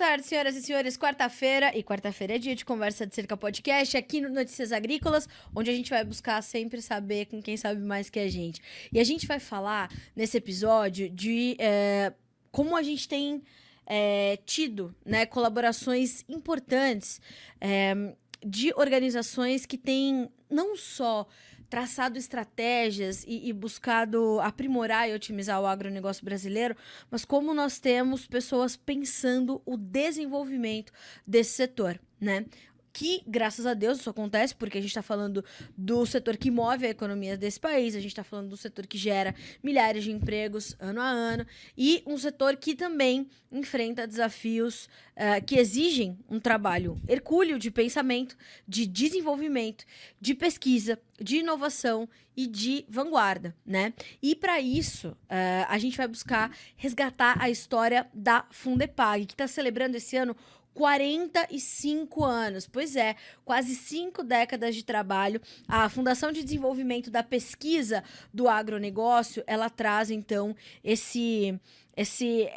tarde, senhoras e senhores. Quarta-feira, e quarta-feira é dia de conversa de cerca podcast aqui no Notícias Agrícolas, onde a gente vai buscar sempre saber com quem sabe mais que a gente. E a gente vai falar nesse episódio de é, como a gente tem é, tido né, colaborações importantes é, de organizações que têm não só traçado estratégias e, e, buscado aprimorar e otimizar o agronegócio brasileiro, mas como nós temos pessoas pensando o desenvolvimento desse setor, né? Que, graças a Deus, isso acontece, porque a gente está falando do setor que move a economia desse país, a gente está falando do setor que gera milhares de empregos ano a ano, e um setor que também enfrenta desafios uh, que exigem um trabalho hercúleo de pensamento, de desenvolvimento, de pesquisa, de inovação e de vanguarda, né? E para isso, uh, a gente vai buscar resgatar a história da Fundepag, que está celebrando esse ano 45 anos. Pois é, quase cinco décadas de trabalho. A Fundação de Desenvolvimento da Pesquisa do Agronegócio, ela traz então esse esse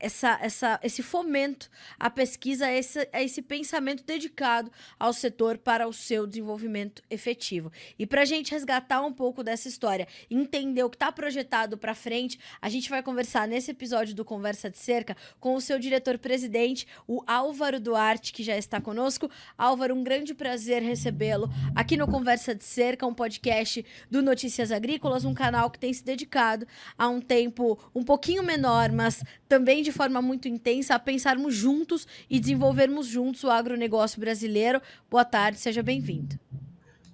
essa, essa, esse fomento à pesquisa, esse, a esse pensamento dedicado ao setor para o seu desenvolvimento efetivo. E para a gente resgatar um pouco dessa história, entender o que está projetado para frente, a gente vai conversar nesse episódio do Conversa de Cerca com o seu diretor-presidente, o Álvaro Duarte, que já está conosco. Álvaro, um grande prazer recebê-lo aqui no Conversa de Cerca, um podcast do Notícias Agrícolas, um canal que tem se dedicado a um tempo um pouquinho menor, mas também de de forma muito intensa a pensarmos juntos e desenvolvermos juntos o agronegócio brasileiro. Boa tarde, seja bem-vindo.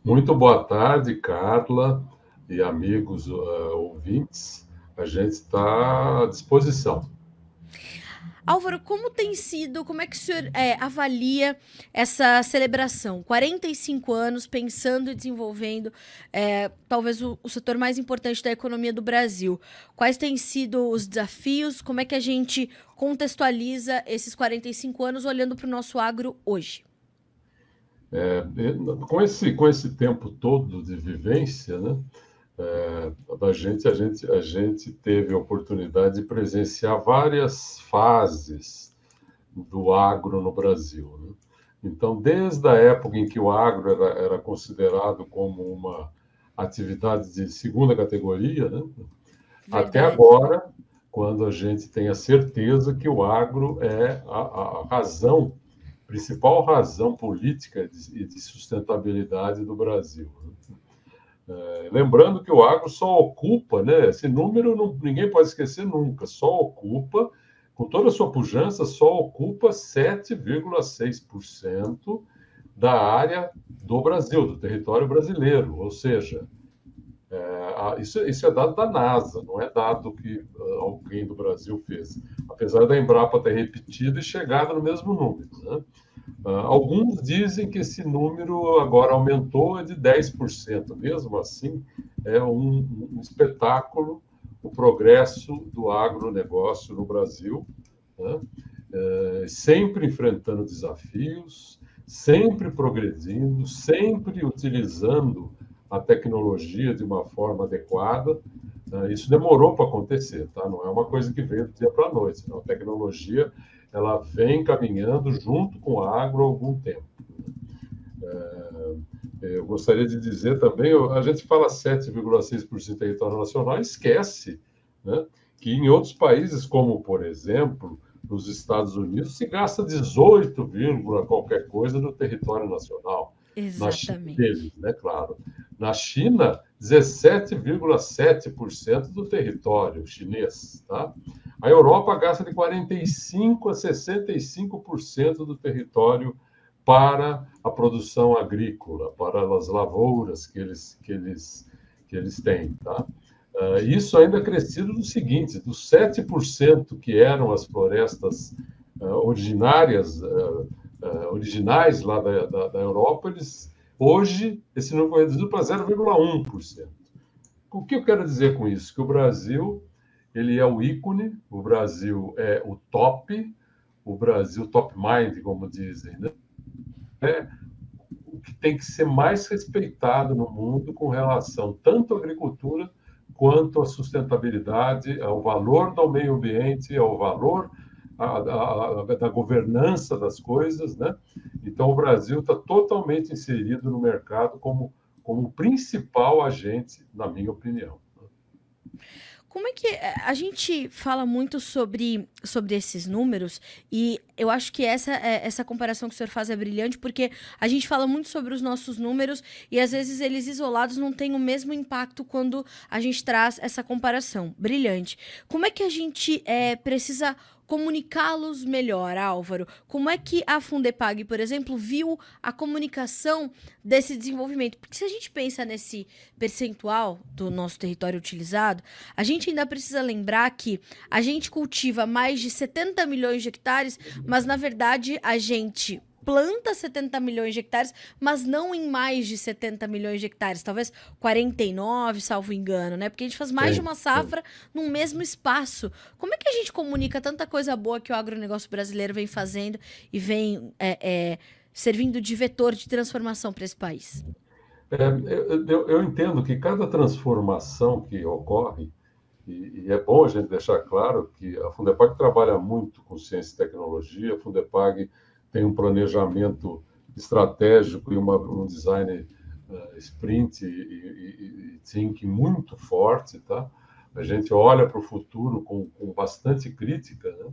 Muito boa tarde, Carla e amigos uh, ouvintes. A gente está à disposição. Álvaro, como tem sido, como é que o senhor é, avalia essa celebração? 45 anos pensando e desenvolvendo é, talvez o, o, setor mais importante da economia do Brasil. Quais têm sido os desafios? Como é que a gente contextualiza esses 45 anos olhando para o nosso agro hoje? É, com, esse, com esse tempo todo de vivência, né? É, da gente, a gente, a gente teve a oportunidade de presenciar várias fases do agro no Brasil. Né? Então, desde a época em que o agro era, era considerado como uma atividade de segunda categoria, né? até agora, quando a gente tem a certeza que o agro é a, a razão, principal razão política e de, de, sustentabilidade do Brasil. Né? É, lembrando que o agro só ocupa, né? Esse número não, ninguém pode esquecer nunca, só ocupa, com toda a sua pujança, só ocupa 7,6% da área do Brasil, do território brasileiro. Ou seja, é, isso, isso, é dado da NASA, não é dado que uh, alguém do Brasil fez. Apesar da Embrapa ter repetido e chegado no mesmo número. Né? Uh, alguns dizem que esse número agora aumentou de 10%. Mesmo assim, é um, um espetáculo o progresso do agronegócio no Brasil, né? é, sempre enfrentando desafios, sempre progredindo, sempre utilizando a tecnologia de uma forma adequada. Uh, isso demorou para acontecer, tá? Não é uma coisa que veio do dia para a noite. Não. A tecnologia ela vem caminhando junto com a agro há algum tempo. É, eu gostaria de dizer também, a gente fala 7,6% território nacional, esquece né, que em outros países, como por exemplo nos Estados Unidos, se gasta 18, qualquer coisa no território nacional. Exatamente. Deles, né, claro. Na China, 17,7% do território chinês. Tá? A Europa gasta de 45% a 65% do território para a produção agrícola, para as lavouras que eles, que eles, que eles têm. Tá? Uh, isso ainda crescido do seguinte, dos 7% que eram as florestas uh, originárias uh, uh, originais lá da, da, da, Europa, eles, hoje esse número foi reduzido para 0,1%. O que eu quero dizer com isso? Que o Brasil ele é o ícone, o Brasil é o top, o Brasil top mind, como dizem, né? É o que tem que ser mais respeitado no mundo com relação tanto à agricultura quanto à sustentabilidade, ao valor do meio ambiente, ao valor a, a, da governança das coisas, né? Então, o Brasil está totalmente inserido no mercado como, como principal agente, na minha opinião. Como é que eh, a gente fala muito sobre, sobre esses números e eu acho que essa, eh, essa comparação que o senhor faz é brilhante porque a gente fala muito sobre os nossos números e às vezes eles isolados não têm o mesmo impacto quando a gente traz essa comparação. Brilhante. Como é que a gente é, precisa comunicá-los melhor, Álvaro? Como é que a Fundepag, por exemplo, viu a comunicação desse desenvolvimento? Porque se a gente pensa nesse percentual do nosso território utilizado, a gente ainda precisa lembrar que a gente cultiva mais de 70 milhões de hectares, mas na verdade a gente planta 70 milhões de hectares, mas não em mais de 70 milhões de hectares, talvez 49, salvo engano, né? Porque a gente faz mais sim, de uma safra sim. num mesmo espaço. Como é que a gente comunica tanta coisa boa que o agronegócio brasileiro vem fazendo e vem é, é, servindo de vetor de transformação para esse país? É, eu, eu, entendo que cada transformação que ocorre, e, e, é bom a gente deixar claro que a Fundepag trabalha muito com ciência e tecnologia, a Fundepag tem um planejamento estratégico e uma, um design uh, sprint e, e, e thinking muito forte, tá? A gente olha para o futuro com, com, bastante crítica, né?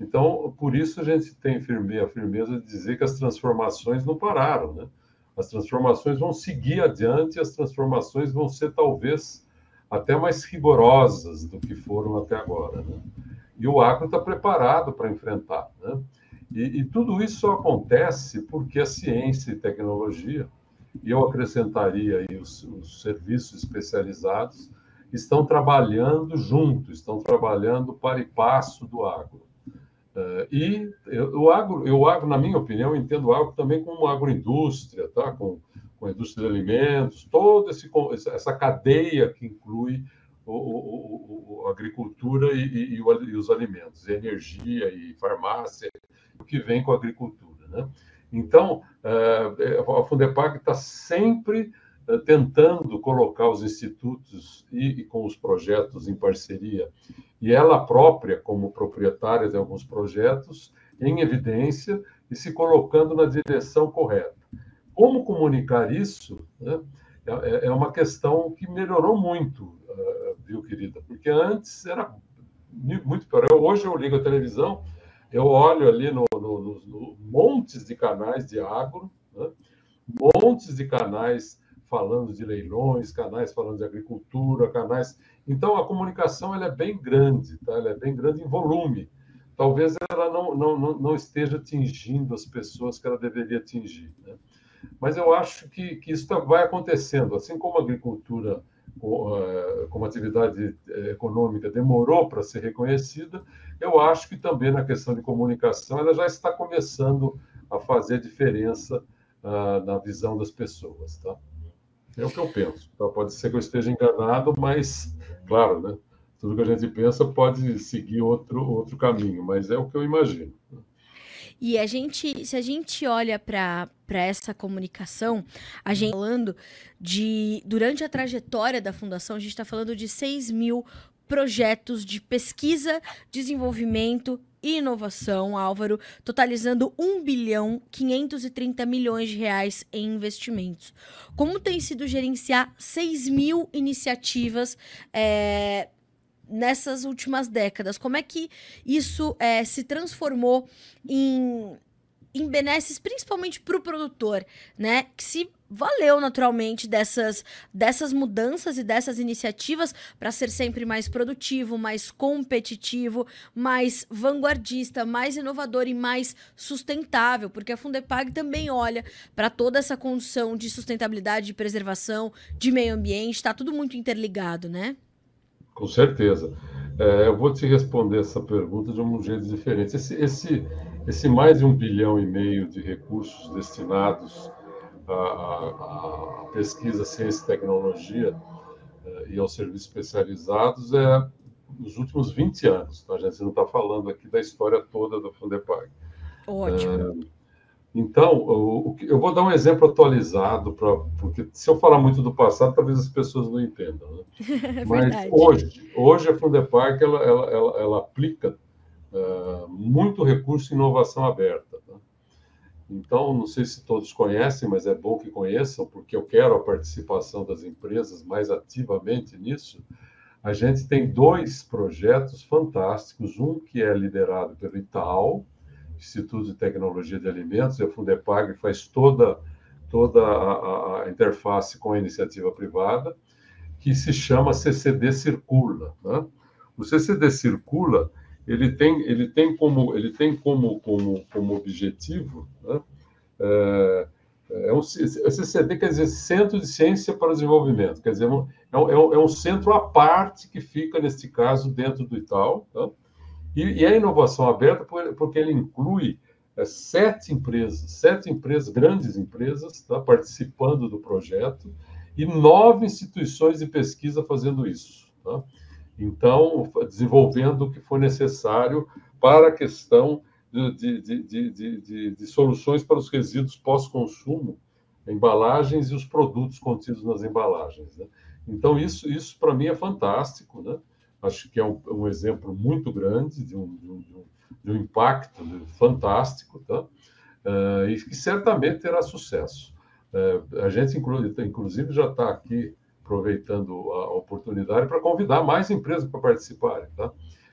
Então, por isso a gente tem firme, a firmeza de dizer que as transformações não pararam, né? As transformações vão seguir adiante, as transformações vão ser talvez até mais rigorosas do que foram até agora, né? E o agro está preparado para enfrentar, né? E, e, tudo isso acontece porque a ciência e tecnologia, e eu acrescentaria aí os, os serviços especializados, estão trabalhando junto, estão trabalhando para e passo do agro. Uh, e o agro, eu agro, na minha opinião, entendo o agro também como agroindústria, tá? com, com a indústria de alimentos, toda esse, essa cadeia que inclui o, o, o, a agricultura e, e, e, os alimentos, energia e farmácia, que vem com a agricultura. Né? Então, eh, a Fundepag está sempre eh, tentando colocar os institutos e, e, com os projetos em parceria, e ela própria, como proprietária de alguns projetos, em evidência e se colocando na direção correta. Como comunicar isso né, é, é uma questão que melhorou muito, viu, querida? Porque antes era muito pior. Hoje eu ligo a televisão, eu olho ali no, no, no, no montes de canais de agro, né? montes de canais falando de leilões, canais falando de agricultura, canais. Então a comunicação ela é bem grande, tá? Ela é bem grande em volume. Talvez ela não, não, não esteja atingindo as pessoas que ela deveria atingir. Né? Mas eu acho que, que isso tá, vai acontecendo, assim como a agricultura como atividade eh, econômica demorou para ser reconhecida, eu acho que também na questão de comunicação ela já está começando a fazer diferença uh, na visão das pessoas, tá? É o que eu penso. Tá? Pode ser que eu esteja enganado, mas, claro, né? Tudo que a gente pensa pode seguir outro, outro caminho, mas é o que eu imagino. E a gente, se a gente olha para essa comunicação, a gente tá falando de. Durante a trajetória da fundação, a gente está falando de 6 mil projetos de pesquisa, desenvolvimento e inovação, Álvaro, totalizando 1 bilhão 530 milhões de reais em investimentos. Como tem sido gerenciar 6 mil iniciativas é, nessas últimas décadas? Como é que isso é, se transformou em, em benesses, principalmente para o produtor, né? Que se valeu naturalmente dessas, dessas mudanças e dessas iniciativas para ser sempre mais produtivo, mais competitivo, mais vanguardista, mais inovador e mais sustentável, porque a Fundepag também olha para toda essa condição de sustentabilidade, de preservação, de meio ambiente, está tudo muito interligado, né? Com certeza. É, eu vou te responder essa pergunta de um jeito diferente. Esse, esse, esse mais de um bilhão e meio de recursos destinados à, à, à pesquisa, ciência e tecnologia é, e aos serviços especializados é nos últimos 20 anos. Tá? A gente não está falando aqui da história toda do Fundepag. Ótimo. É, então, eu vou dar um exemplo atualizado, pra, porque se eu falar muito do passado, talvez as pessoas não entendam. Né? É Mas hoje, hoje a Fundepark ela, ela, ela, ela aplica uh, muito recurso em inovação aberta. Tá? Então, não sei se todos conhecem, mas é bom que conheçam, porque eu quero a participação das empresas mais ativamente nisso. A gente tem dois projetos fantásticos, um que é liderado pelo Itaú, Instituto de Tecnologia de Alimentos, e a Fundepag faz toda, toda a, a interface com a iniciativa privada, que se chama CCD Circula. Né? O CCD Circula ele tem, ele tem como, ele tem como, como, como objetivo, né? é, é um, CCD quer dizer Centro de Ciência para o Desenvolvimento, quer dizer, é um, é um centro à parte que fica, neste caso, dentro do Itaú, tá? E, e é inovação aberta porque ele inclui é, sete empresas, sete empresas, grandes empresas, tá? participando do projeto, e nove instituições de pesquisa fazendo isso. Tá? Então, desenvolvendo o que for necessário para a questão de, de, de, de soluções para os resíduos pós-consumo, embalagens e os produtos contidos nas embalagens. Né? Então, isso, isso para mim é fantástico. Né? Acho que é um, um exemplo muito grande de um, de um, de um impacto fantástico, tá? Uh, e que certamente terá sucesso. Uh, a gente, inclusive, já está aqui aproveitando a oportunidade para convidar mais empresas para participarem. Tá?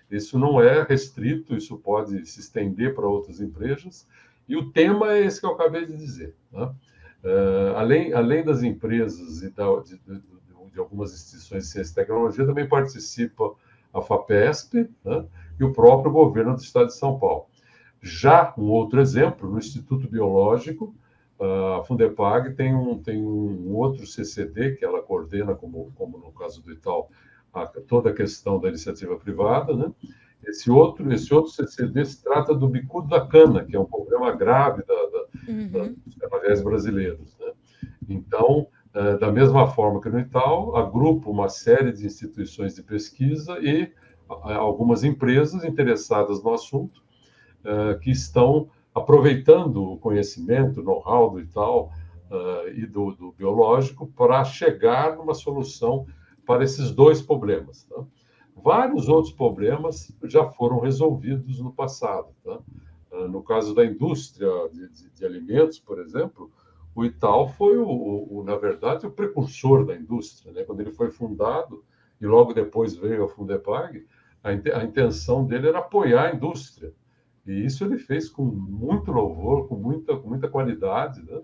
Isso não é restrito, isso pode se estender para outras empresas. E o tema é esse que eu acabei de dizer. Uh, além, além das empresas e da, de, de, de, algumas instituições de ciência e tecnologia, também participa a FAPESP né? e o próprio governo do Estado de São Paulo. Já um outro exemplo, no Instituto Biológico, a Fundepag tem um, tem um outro CCD que ela coordena, como, como no caso do Itaú, a, toda a questão da iniciativa privada, né? Esse outro, esse outro CCD se trata do bicudo da cana, que é um problema grave da, da, uhum. da, dos canavés brasileiros. Né? Então, da mesma forma que no Itaú, agrupa uma série de instituições de pesquisa e algumas empresas interessadas no assunto é, que estão aproveitando o conhecimento, o know-how do Itaú uh, e do, do, biológico para chegar numa solução para esses dois problemas. Tá? Vários outros problemas já foram resolvidos no passado. Tá? No caso da indústria de, de, de, alimentos, por exemplo, o Itaú foi, o, o, na verdade, o precursor da indústria. Né? Quando ele foi fundado, e logo depois veio a Fundepag, a, intenção dele era apoiar a indústria e isso ele fez com muito louvor, com muita, com muita qualidade, né?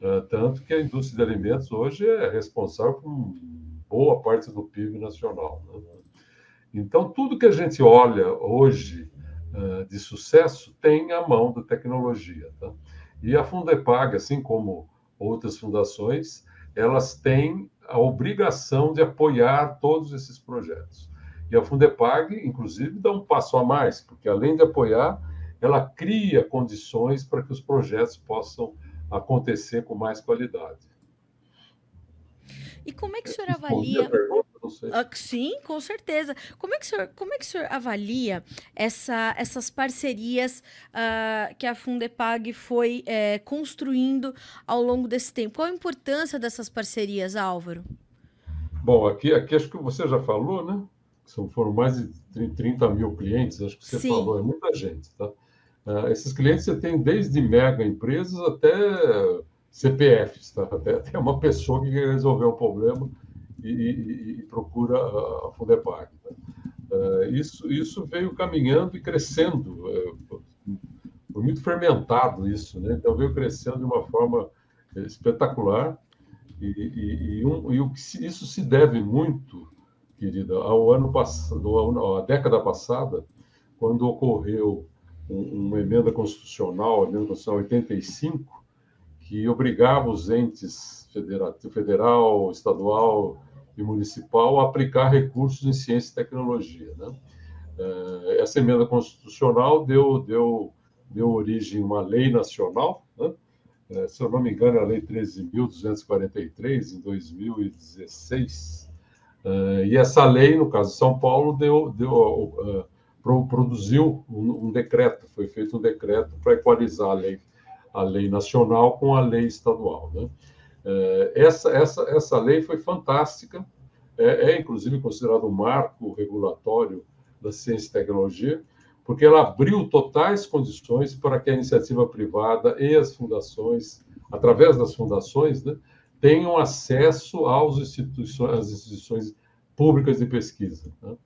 Uh, tanto que a indústria de alimentos hoje é responsável por boa parte do PIB nacional. Né? Então, tudo que a gente olha hoje uh, de sucesso tem a mão da tecnologia. Tá? E a Fundepag, assim como outras fundações, elas têm a obrigação de apoiar todos esses projetos. E a Fundepag, inclusive, dá um passo a mais, porque além de apoiar, ela cria condições para que os projetos possam acontecer com mais qualidade. E como é que o senhor avalia? Pergunta, sim, com certeza. Como é que o senhor, como é que o senhor avalia essa, essas parcerias uh, que a Fundepag foi é, construindo ao longo desse tempo? Qual a importância dessas parcerias, Álvaro? Bom, aqui, aqui acho que você já falou, né? São, foram mais de 30 mil clientes, acho que você Sim. falou, é muita gente, tá? Uh, esses clientes você tem desde mega empresas até CPFs, tá? até, até uma pessoa que quer resolver um problema e, e, procura a Fundepag. Tá? Uh, isso, isso veio caminhando e crescendo, uh, foi muito fermentado isso, né? então veio crescendo de uma forma espetacular e, e, um, o isso se deve muito, querida, ao ano passado, à década passada, quando ocorreu uma emenda constitucional, a emenda constitucional 85, que obrigava os entes federal, estadual e municipal aplicar recursos em ciência e tecnologia. Né? Eh, essa emenda constitucional deu, deu, deu origem a uma lei nacional, né? Eh, se eu não me engano, é a Lei 13.243, em 2016. Eh, e essa lei, no caso de São Paulo, deu, deu produziu um decreto, foi feito um decreto para equalizar a lei, a lei nacional com a lei estadual. Né? É, essa, essa, essa lei foi fantástica, é, é inclusive considerado um marco regulatório da ciência e tecnologia, porque ela abriu totais condições para que a iniciativa privada e as fundações, através das fundações, né, tenham acesso às instituições, às instituições públicas de pesquisa. Né?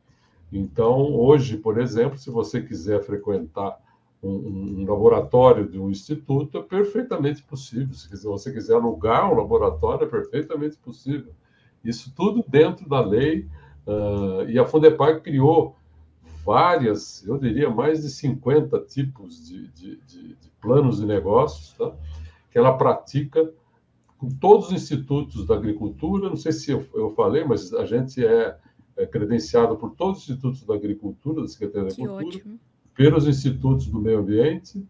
Então, hoje, por exemplo, se você quiser frequentar um, um, laboratório de um instituto, é perfeitamente possível. Se você quiser alugar um laboratório, é perfeitamente possível. Isso tudo dentro da lei. Uh, e a Fundepag criou várias, eu diria mais de 50 tipos de, de, de, de planos de negócios tá? que ela pratica com todos os institutos da agricultura. Não sei se eu, eu falei, mas a gente é, é, credenciado por todos os institutos da agricultura, da Secretaria da Agricultura, pelos institutos do meio ambiente,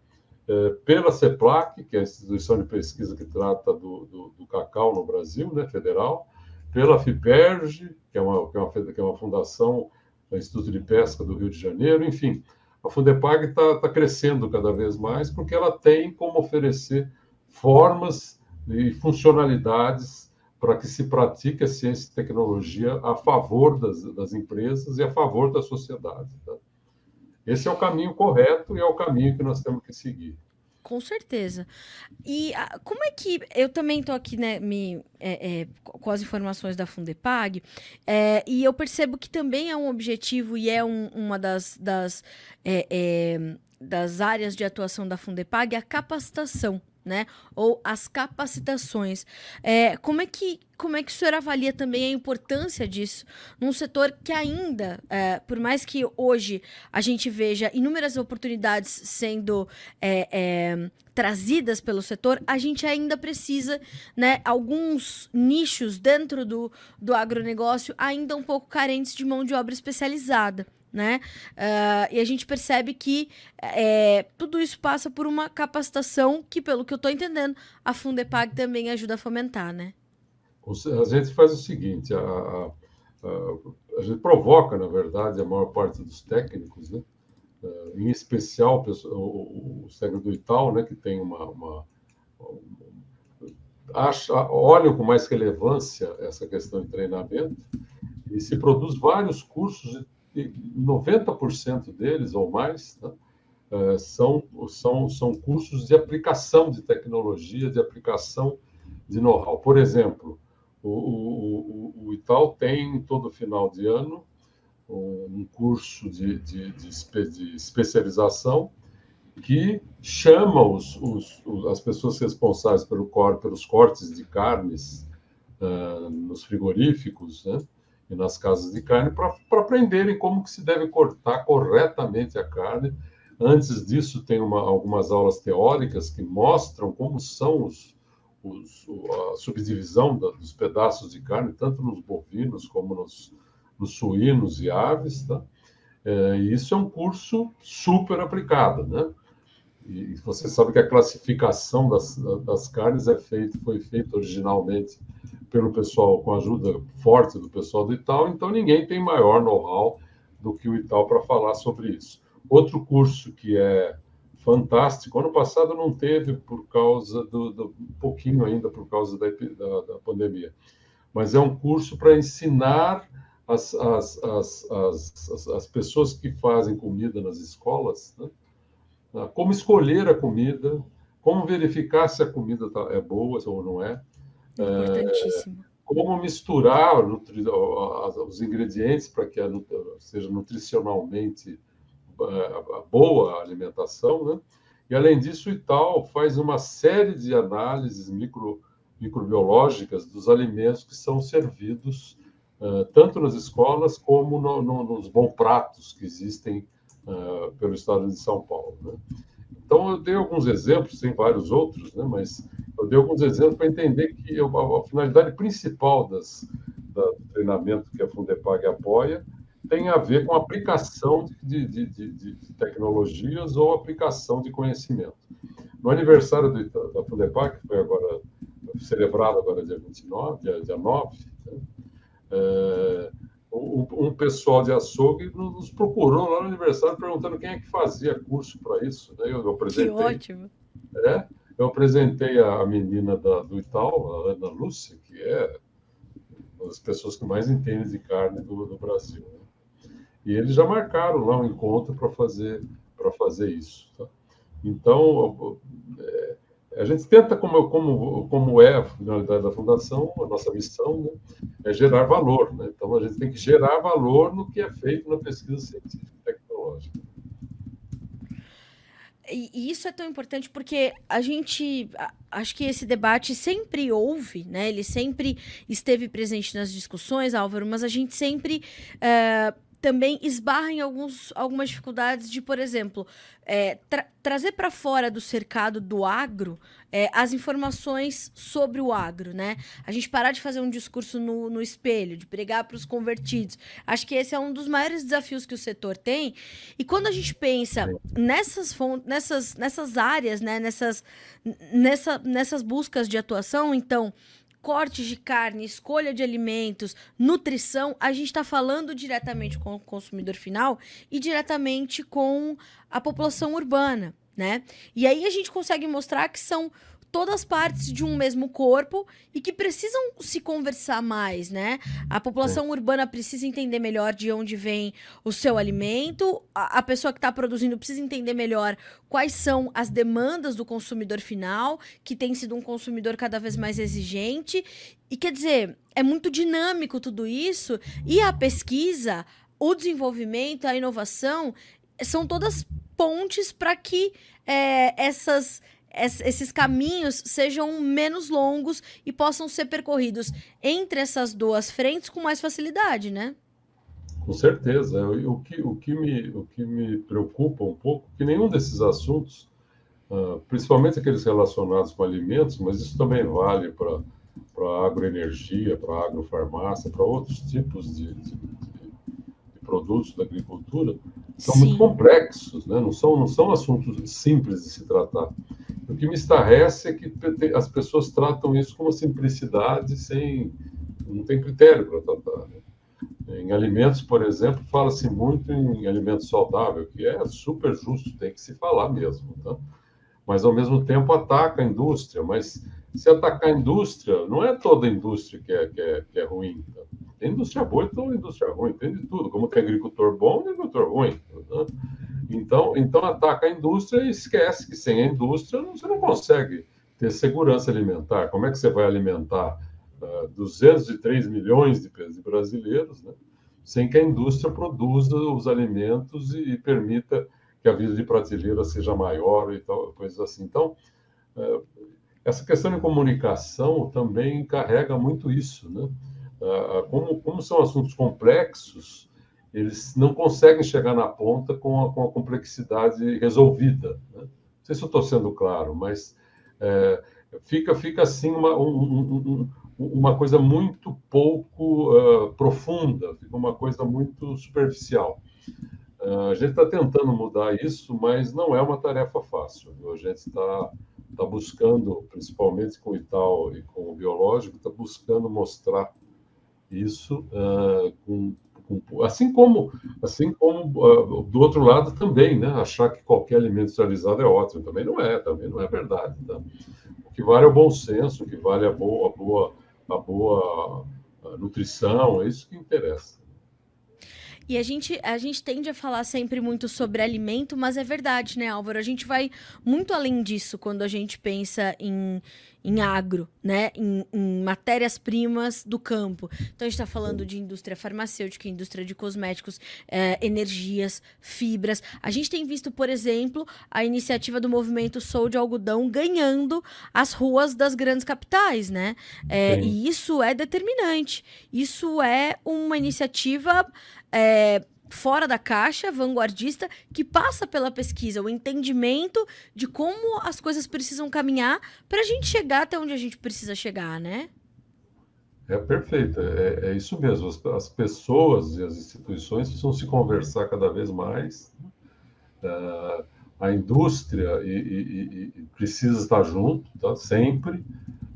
é, pela CEPLAC, que é a instituição de pesquisa que trata do, do, do cacau no Brasil, né, federal, pela FIPERG, que é uma, que é uma, que é uma fundação do Instituto de Pesca do Rio de Janeiro, enfim. A Fundepag está tá crescendo cada vez mais porque ela tem como oferecer formas e funcionalidades para que se pratique a ciência e tecnologia a favor das, das empresas e a favor da sociedade. Tá? Esse é o caminho correto e é o caminho que nós temos que seguir. Com certeza. E a, como é que. Eu também estou aqui, né, me, é, é, com as informações da Fundepag, é, e eu percebo que também é um objetivo e é um, uma das, das, é, é, das áreas de atuação da Fundepag a capacitação né? Ou as capacitações. É, como, é que, como é que o senhor avalia também a importância disso num setor que ainda, é, por mais que hoje a gente veja inúmeras oportunidades sendo é, é trazidas pelo setor, a gente ainda precisa, né, alguns nichos dentro do, do agronegócio ainda um pouco carentes de mão de obra especializada né? Uh, e a gente percebe que é, tudo isso passa por uma capacitação que, pelo que eu estou entendendo, a Fundepag também ajuda a fomentar, né? A gente faz o seguinte, a, a, a, a gente provoca, na verdade, a maior parte dos técnicos, né? Uh, em especial o, o, do Itaú, né, que tem uma, uma, uma acha, olham com mais relevância essa questão de treinamento e se produz vários cursos 90% deles ou mais né, é, são, são, são cursos de aplicação de tecnologia, de aplicação de know-how. Por exemplo, o, o, o, Itaú tem, todo final de ano, um curso de, de, de, de especialização que chama os, os, as pessoas responsáveis pelo cor, pelos cortes de carnes uh, nos frigoríficos, né? E nas casas de carne para aprenderem como que se deve cortar corretamente a carne. Antes disso, tem uma, algumas aulas teóricas que mostram como são os, os, a subdivisão da, dos pedaços de carne, tanto nos bovinos como nos, nos suínos e aves. Tá? É, e isso é um curso super aplicado, né? E você sabe que a classificação das, das carnes é feita, foi feita originalmente pelo pessoal, com a ajuda forte do pessoal do Itaú, então ninguém tem maior know-how do que o Itaú para falar sobre isso. Outro curso que é fantástico, ano passado não teve por causa do, do um pouquinho ainda por causa da, da, da pandemia, mas é um curso para ensinar as, as, as, as, as, pessoas que fazem comida nas escolas, né? como escolher a comida, como verificar se a comida tá, é boa ou não é, Importantíssimo. É, como misturar os ingredientes para que seja nutricionalmente é, boa a alimentação, né? E além disso, o Itaú faz uma série de análises micro, microbiológicas dos alimentos que são servidos uh, tanto nas escolas como no, no, nos bons pratos que existem uh, pelo estado de São Paulo. Né? Então, eu dei alguns exemplos, tem vários outros, né? mas eu dei alguns exemplos para entender que eu, a, a, finalidade principal das, da, do treinamento que a Fundepag apoia tem a ver com a aplicação de, de, de, de tecnologias ou aplicação de conhecimento. No aniversário do, da Fundepag, que foi agora celebrado agora dia 29, dia, dia 9, né? é, um, pessoal de açougue nos procurou lá no aniversário perguntando quem é que fazia curso para isso. Né? Eu, eu apresentei. Que ótimo! É, eu apresentei a menina da, do Itaú, a Ana Lúcia, que é uma das pessoas que mais entende de carne do, do Brasil. Né? E eles já marcaram lá um encontro para fazer, fazer isso. Tá? Então, é, a gente tenta, como, como, como é a finalidade da Fundação, a nossa missão né, é gerar valor. Né? Então, a gente tem que gerar valor no que é feito na pesquisa científica e tecnológica. E isso é tão importante porque a gente. Acho que esse debate sempre houve, né? Ele sempre esteve presente nas discussões, Álvaro, mas a gente sempre. Uh, também esbarra em alguns, algumas dificuldades de, por exemplo, é, tra trazer para fora do cercado do agro é, as informações sobre o agro, né? A gente parar de fazer um discurso no, no espelho, de pregar para os convertidos. Acho que esse é um dos maiores desafios que o setor tem. E quando a gente pensa nessas, nessas, nessas áreas, né? nessas, nessa, nessas buscas de atuação, então cortes de carne, escolha de alimentos, nutrição, a gente está falando diretamente com o consumidor final e diretamente com a população urbana, né? E aí a gente consegue mostrar que são todas partes de um mesmo corpo e que precisam se conversar mais, né? A população urbana precisa entender melhor de onde vem o seu alimento, a, a pessoa que está produzindo precisa entender melhor quais são as demandas do consumidor final, que tem sido um consumidor cada vez mais exigente. E quer dizer, é muito dinâmico tudo isso, e a pesquisa, o desenvolvimento, a inovação são todas pontes para que é, essas esses caminhos sejam menos longos e possam ser percorridos entre essas duas frentes com mais facilidade, né? Com certeza. O que, o que, me, o que me preocupa um pouco é que nenhum desses assuntos, uh, principalmente aqueles relacionados com alimentos, mas isso também vale para agroenergia, para agrofarmácia, para outros tipos de, de, produtos da agricultura, são Sim. muito complexos, né? não, são, não são assuntos simples de se tratar. O que me estarrece é que as pessoas tratam isso com uma simplicidade, sem não tem critério para tratar. Né? Em alimentos, por exemplo, fala-se muito em alimento saudável, que é super justo, tem que se falar mesmo. Tá? Mas, ao mesmo tempo, ataca a indústria. Mas, se atacar a indústria, não é toda a indústria que é, que é, que é ruim. Tá? Tem indústria boa e tem indústria ruim, tem de tudo. Como tem agricultor bom e agricultor ruim. Tá? Então, então ataca a indústria e esquece que sem a indústria você não consegue ter segurança alimentar. Como é que você vai alimentar uh, ah, 203 milhões de, de brasileiros, né? sem que a indústria produza os alimentos e, e, permita que a vida de prateleira seja maior e tal, coisas assim. Então, uh, essa questão de comunicação também carrega muito isso, né? Uh, como, como são assuntos complexos, eles não conseguem chegar na ponta com a, com a complexidade resolvida. Né? Não sei se eu estou sendo claro, mas é, fica, fica assim uma, um, um, uma coisa muito pouco uh, profunda, fica uma coisa muito superficial. Uh, a gente está tentando mudar isso, mas não é uma tarefa fácil. A gente está tá buscando, principalmente com o Itaú e com o biológico, está buscando mostrar isso uh, com, assim como, assim como uh, do outro lado também, né? Achar que qualquer alimento industrializado é ótimo também não é, também não é verdade. Tá? O que vale é o bom senso, o que vale é a boa, a boa, a boa a nutrição, é isso que interessa. E a gente, a gente tende a falar sempre muito sobre alimento, mas é verdade, né, Álvaro? A gente vai muito além disso quando a gente pensa em, em agro, né? Em, em matérias-primas do campo. Então a gente está falando de indústria farmacêutica, indústria de cosméticos, é, energias, fibras. A gente tem visto, por exemplo, a iniciativa do movimento Sou de Algodão ganhando as ruas das grandes capitais, né? É, e isso é determinante. Isso é uma iniciativa. É, fora da caixa, vanguardista, que passa pela pesquisa, o entendimento de como as coisas precisam caminhar para a gente chegar até onde a gente precisa chegar, né? É perfeito, é, é isso mesmo. As, as, pessoas e as instituições precisam se conversar cada vez mais. Uh, a indústria e, e, e precisa estar junto, tá? sempre.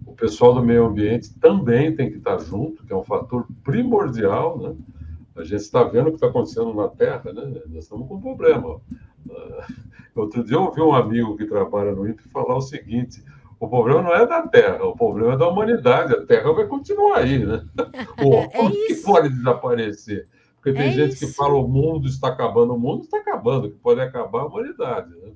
O pessoal do meio ambiente também tem que estar junto, que é um fator primordial, né? A gente está vendo o que está acontecendo na Terra, né? Nós estamos com um problema. Uh, outro dia eu ouvi um amigo que trabalha no INPE falar o seguinte: o problema não é da Terra, o problema é da humanidade. A Terra vai continuar aí, né? O é que pode desaparecer. Porque tem é gente isso. que fala o mundo está acabando, o mundo está acabando, que pode acabar a humanidade. Né?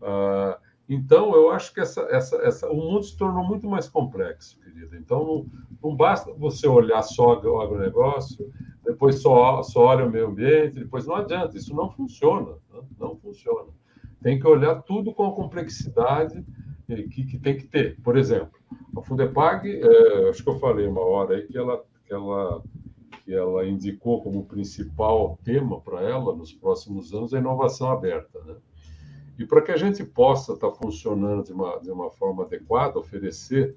Ah, então, eu acho que essa, essa, essa, o mundo se tornou muito mais complexo, querida. Então, não, não basta você olhar só o agronegócio, depois só, só olha o meio ambiente, depois não adianta, isso não funciona. Né? Não funciona. Tem que olhar tudo com a complexidade que, que tem que ter. Por exemplo, a Fundepag, é, acho que eu falei uma hora aí que ela, que ela, que ela indicou como principal tema para ela nos próximos anos a inovação aberta. Né? E para que a gente possa estar tá funcionando de uma, de uma forma adequada, oferecer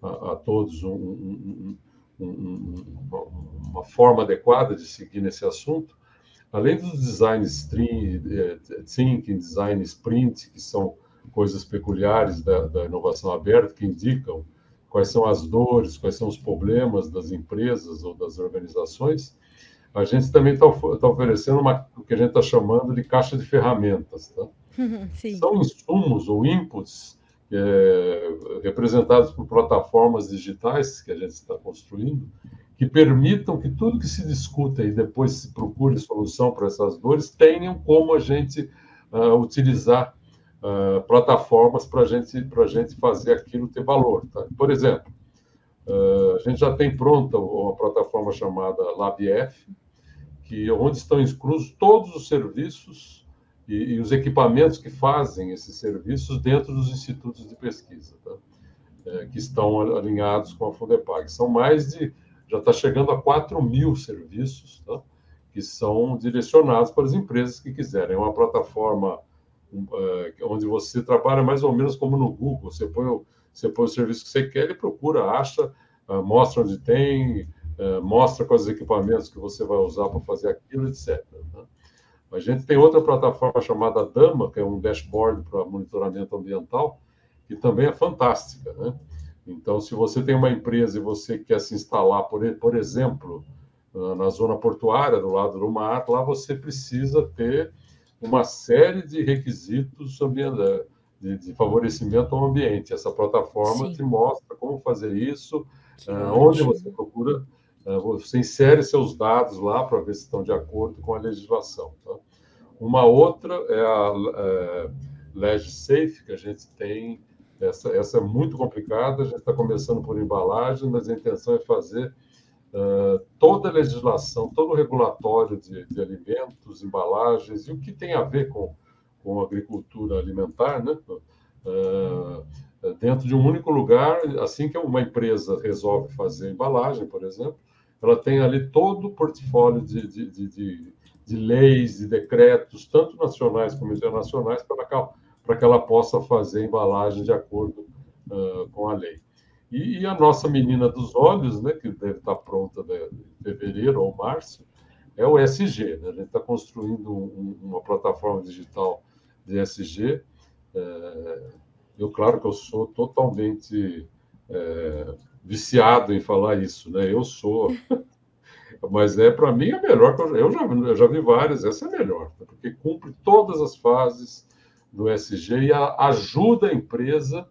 a, a todos um, um, um, uma, uma, forma adequada de seguir nesse assunto, além dos designs eh, thinking, design sprint, que são coisas peculiares da, da inovação aberta, que indicam quais são as dores, quais são os problemas das empresas ou das organizações, a gente também está tá oferecendo uma, o que a gente está chamando de caixa de ferramentas. Tá? São insumos ou inputs é, representados por plataformas digitais que a gente está construindo, que permitam que tudo que se discuta e depois se procure solução para essas dores tenham como a gente uh, utilizar uh, plataformas para gente, a gente fazer aquilo ter valor. Tá? Por exemplo, uh, a gente já tem pronta uma plataforma chamada LabF, que onde estão inclusos todos os serviços e, e, os equipamentos que fazem esses serviços dentro dos institutos de pesquisa, tá? é, que estão alinhados com a Fundepag. São mais de, já está chegando a 4 mil serviços, tá? que são direcionados para as empresas que quiserem. É uma plataforma é, onde você trabalha mais ou menos como no Google, você põe o, você põe o serviço que você quer, ele procura, acha, uh, mostra onde tem, uh, mostra quais equipamentos que você vai usar para fazer aquilo, etc. A gente tem outra plataforma chamada Dama, que é um dashboard para monitoramento ambiental, que também é fantástica, né? Então, se você tem uma empresa e você quer se instalar, por, por exemplo, na zona portuária, do lado do mar, lá você precisa ter uma série de requisitos de, de favorecimento ao ambiente. Essa plataforma Sim. te mostra como fazer isso, uh, onde você procura você insere seus dados lá para ver se estão de acordo com a legislação. Tá? Uma outra é a é, LegSafe, que a gente tem. Essa, essa é muito complicada, a gente está começando por embalagem, mas a intenção é fazer uh, toda a legislação, todo o regulatório de, de, alimentos, embalagens e o que tem a ver com, com agricultura alimentar, né? Uh, dentro de um único lugar, assim que uma empresa resolve fazer embalagem, por exemplo, ela tem ali todo o portfólio de, de, de, de, de leis e decretos, tanto nacionais como internacionais, para que, para que ela possa fazer embalagem de acordo uh, com a lei. E, e, a nossa menina dos olhos, né, que deve estar pronta né, em fevereiro ou março, é o SG. Né? A gente está construindo um, uma plataforma digital de SG. Eu, claro que eu sou totalmente viciado em falar isso, né? Eu sou, mas é para mim a melhor. Eu já, eu já vi várias, essa é melhor, né? porque cumpre todas as fases do SG e a, ajuda a empresa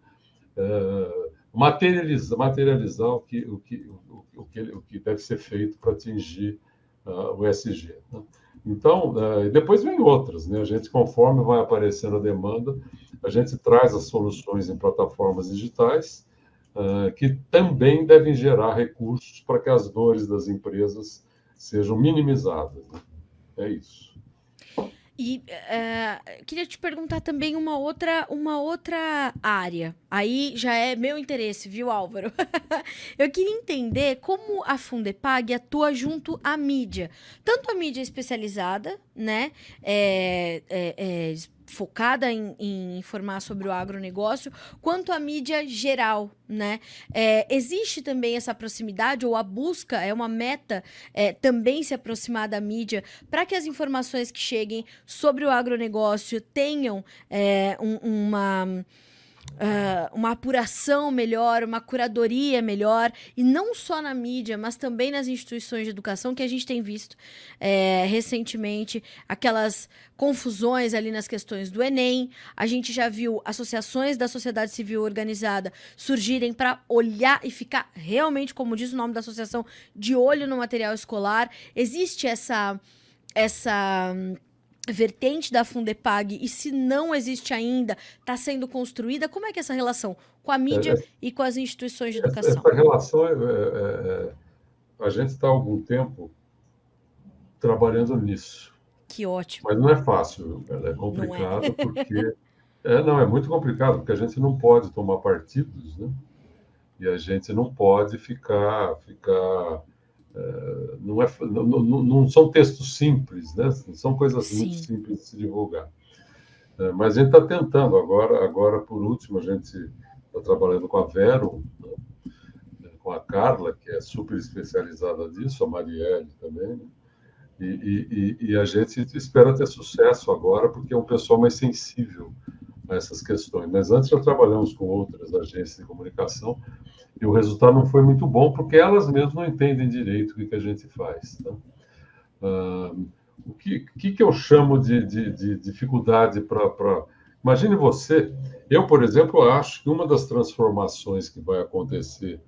uh, materializar o que, o, que, o, o, que, o que deve ser feito para atingir uh, o SG. Né? Então, uh, depois vem outras, né? A gente, conforme vai aparecendo a demanda, a gente traz as soluções em plataformas digitais uh, que também devem gerar recursos para que as dores das empresas sejam minimizadas. Né? É isso. E uh, queria te perguntar também uma outra, uma outra área. Aí já é meu interesse, viu, Álvaro? Eu queria entender como a Fundepag atua junto à mídia. Tanto a mídia especializada, né? É, é, é, focada em, em, informar sobre o agronegócio, quanto a mídia geral, né? É, existe também essa proximidade ou a busca, é uma meta é, também se aproximar da mídia para que as informações que cheguem sobre o agronegócio tenham é, um, uma uh, uma apuração melhor, uma curadoria melhor, e não só na mídia, mas também nas instituições de educação, que a gente tem visto é, recentemente aquelas confusões ali nas questões do Enem. A gente já viu associações da sociedade civil organizada surgirem para olhar e ficar realmente, como diz o nome da associação, de olho no material escolar. Existe essa. essa vertente da Fundepag e se não existe ainda, está sendo construída? Como é que é essa relação com a mídia é, e com as instituições de educação? Essa relação, é, é, é a gente está há algum tempo trabalhando nisso. Que ótimo. Mas não é fácil, é complicado é. porque... É, não, é muito complicado, porque a gente não pode tomar partidos, né? E a gente não pode ficar, ficar é, não, é, não, não, são textos simples, né? São coisas Sim. muito simples de se divulgar. É, mas a gente está tentando agora, agora por último, a gente está trabalhando com a Vero, né? com a Carla, que é super especializada nisso, a Marielle também, né? e, e, e, a gente espera ter sucesso agora, porque é um pessoal mais sensível essas questões. Mas antes já trabalhamos com outras agências de comunicação e o resultado não foi muito bom, porque elas mesmas não entendem direito o que, que a gente faz. Tá? Ah, o que, que, que eu chamo de, de, de dificuldade para. Pra... Imagine você, eu, por exemplo, acho que uma das transformações que vai acontecer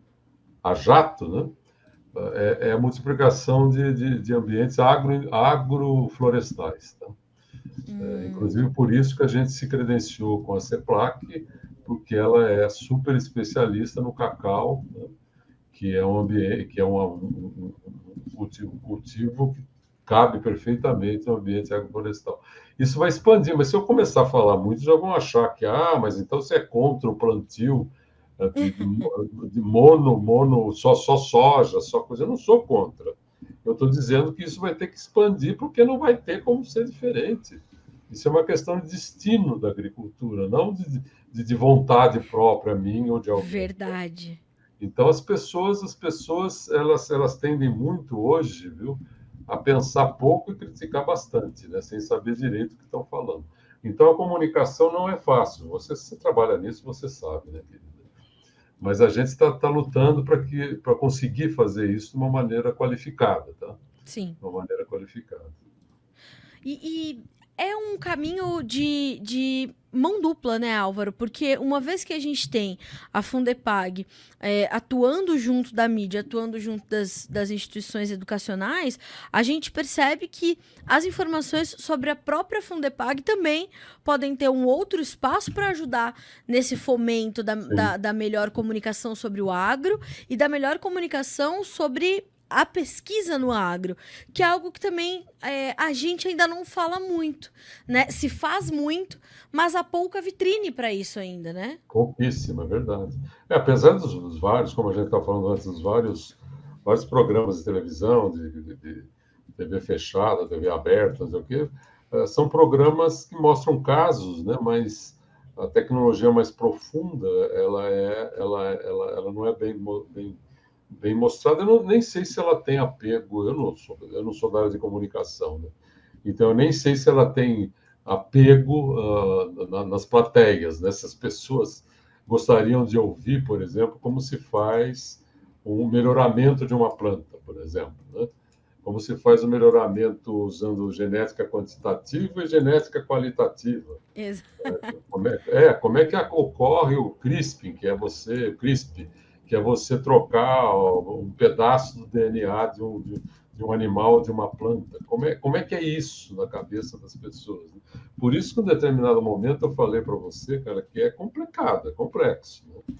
a jato, né? É, é a multiplicação de, de, de ambientes agro, agroflorestais. Tá? É, hum. É, inclusive por isso que a gente se credenciou com a CEPLAC porque ela é super especialista no cacau, né? que é um ambiente, que é um, cultivo, cultivo, que cabe perfeitamente no ambiente agroflorestal. Isso vai expandir, mas se eu começar a falar muito, já vão achar que, ah, mas então você é contra o plantio eh, de, de mono, mono, só, só soja, só coisa. Eu não sou contra. Eu estou dizendo que isso vai ter que expandir, porque não vai ter como ser diferente. Isso é uma questão de destino da agricultura, não de, de, de vontade própria minha ou de alguém. Verdade. Então as pessoas, as pessoas, elas, elas tendem muito hoje, viu, a pensar pouco e criticar bastante, né, sem saber direito o que estão falando. Então a comunicação não é fácil. Você, você trabalha nisso, você sabe, né, querida? Mas a gente está tá lutando para que para conseguir fazer isso de uma maneira qualificada, tá? Sim. De uma maneira qualificada. E, e é um caminho de, de mão dupla, né, Álvaro? Porque uma vez que a gente tem a Fundepag é, atuando junto da mídia, atuando junto das, das instituições educacionais, a gente percebe que as informações sobre a própria Fundepag também podem ter um outro espaço para ajudar nesse fomento da, da, da melhor comunicação sobre o agro e da melhor comunicação sobre a pesquisa no agro, que é algo que também é, a gente ainda não fala muito, né? Se faz muito, mas há pouca vitrine para isso ainda, né? Pouquíssima, é verdade. É, apesar dos, dos, vários, como a gente estava falando antes, dos vários, vários programas de televisão, de, de, de TV fechada, TV aberta, não sei o quê, é, são programas que mostram casos, né? Mas a tecnologia mais profunda, ela é, ela, ela, ela não é bem, bem bem mostrada. Eu não, nem sei se ela tem apego, eu não sou, eu não sou da área de comunicação, né? então eu nem sei se ela tem apego uh, na, nas plateias, né? Se as pessoas gostariam de ouvir, por exemplo, como se faz um melhoramento de uma planta, por exemplo, né? Como se faz o melhoramento usando genética quantitativa e genética qualitativa. Exato. É, como é, é, como é que ocorre o CRISPR, que é você, o CRISPR, que é você trocar um pedaço do DNA de um, de, de um animal, de uma planta. Como é, como é que é isso na cabeça das pessoas? Né? Por isso que, em determinado momento, eu falei para você, cara, que é complicado, é complexo. Né?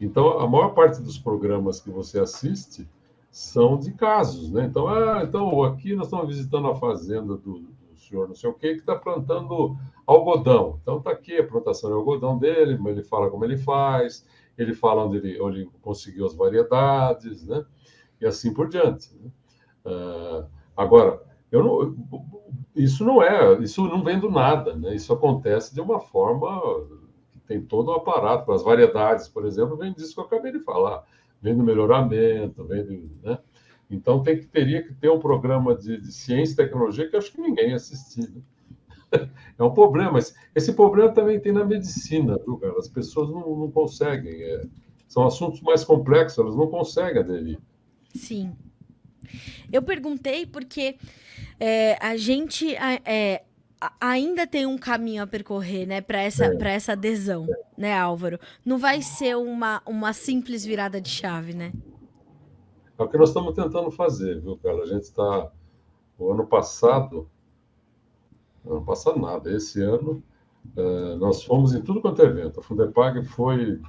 Então, a maior parte dos programas que você assiste são de casos, né? Então, ah, então aqui nós estamos visitando a fazenda do, do senhor não sei o que, que está plantando algodão. Então, está aqui a plantação de algodão dele, ele fala como ele faz, ele fala onde ele, onde ele conseguiu as variedades, né? E assim por diante. Né? Uh, agora, eu não, isso não é, isso não vem do nada, né? Isso acontece de uma forma que tem todo um aparato. As variedades, por exemplo, vem disso que eu acabei de falar, vem do melhoramento, vem do, né? Então tem que teria que ter um programa de, de ciência e tecnologia que acho que ninguém assistiu. É um problema, mas esse problema também tem na medicina, viu, cara? As pessoas não, não conseguem. É, são assuntos mais complexos, elas não conseguem aderir. Sim. Eu perguntei porque é, a gente é, ainda tem um caminho a percorrer, né, para essa, é. essa adesão, né, Álvaro? Não vai ser uma, uma simples virada de chave, né? É o que nós estamos tentando fazer, viu, cara? A gente está. O ano passado. Ano passado nada. Esse ano é, nós fomos em tudo quanto é evento. A Fundepag foi,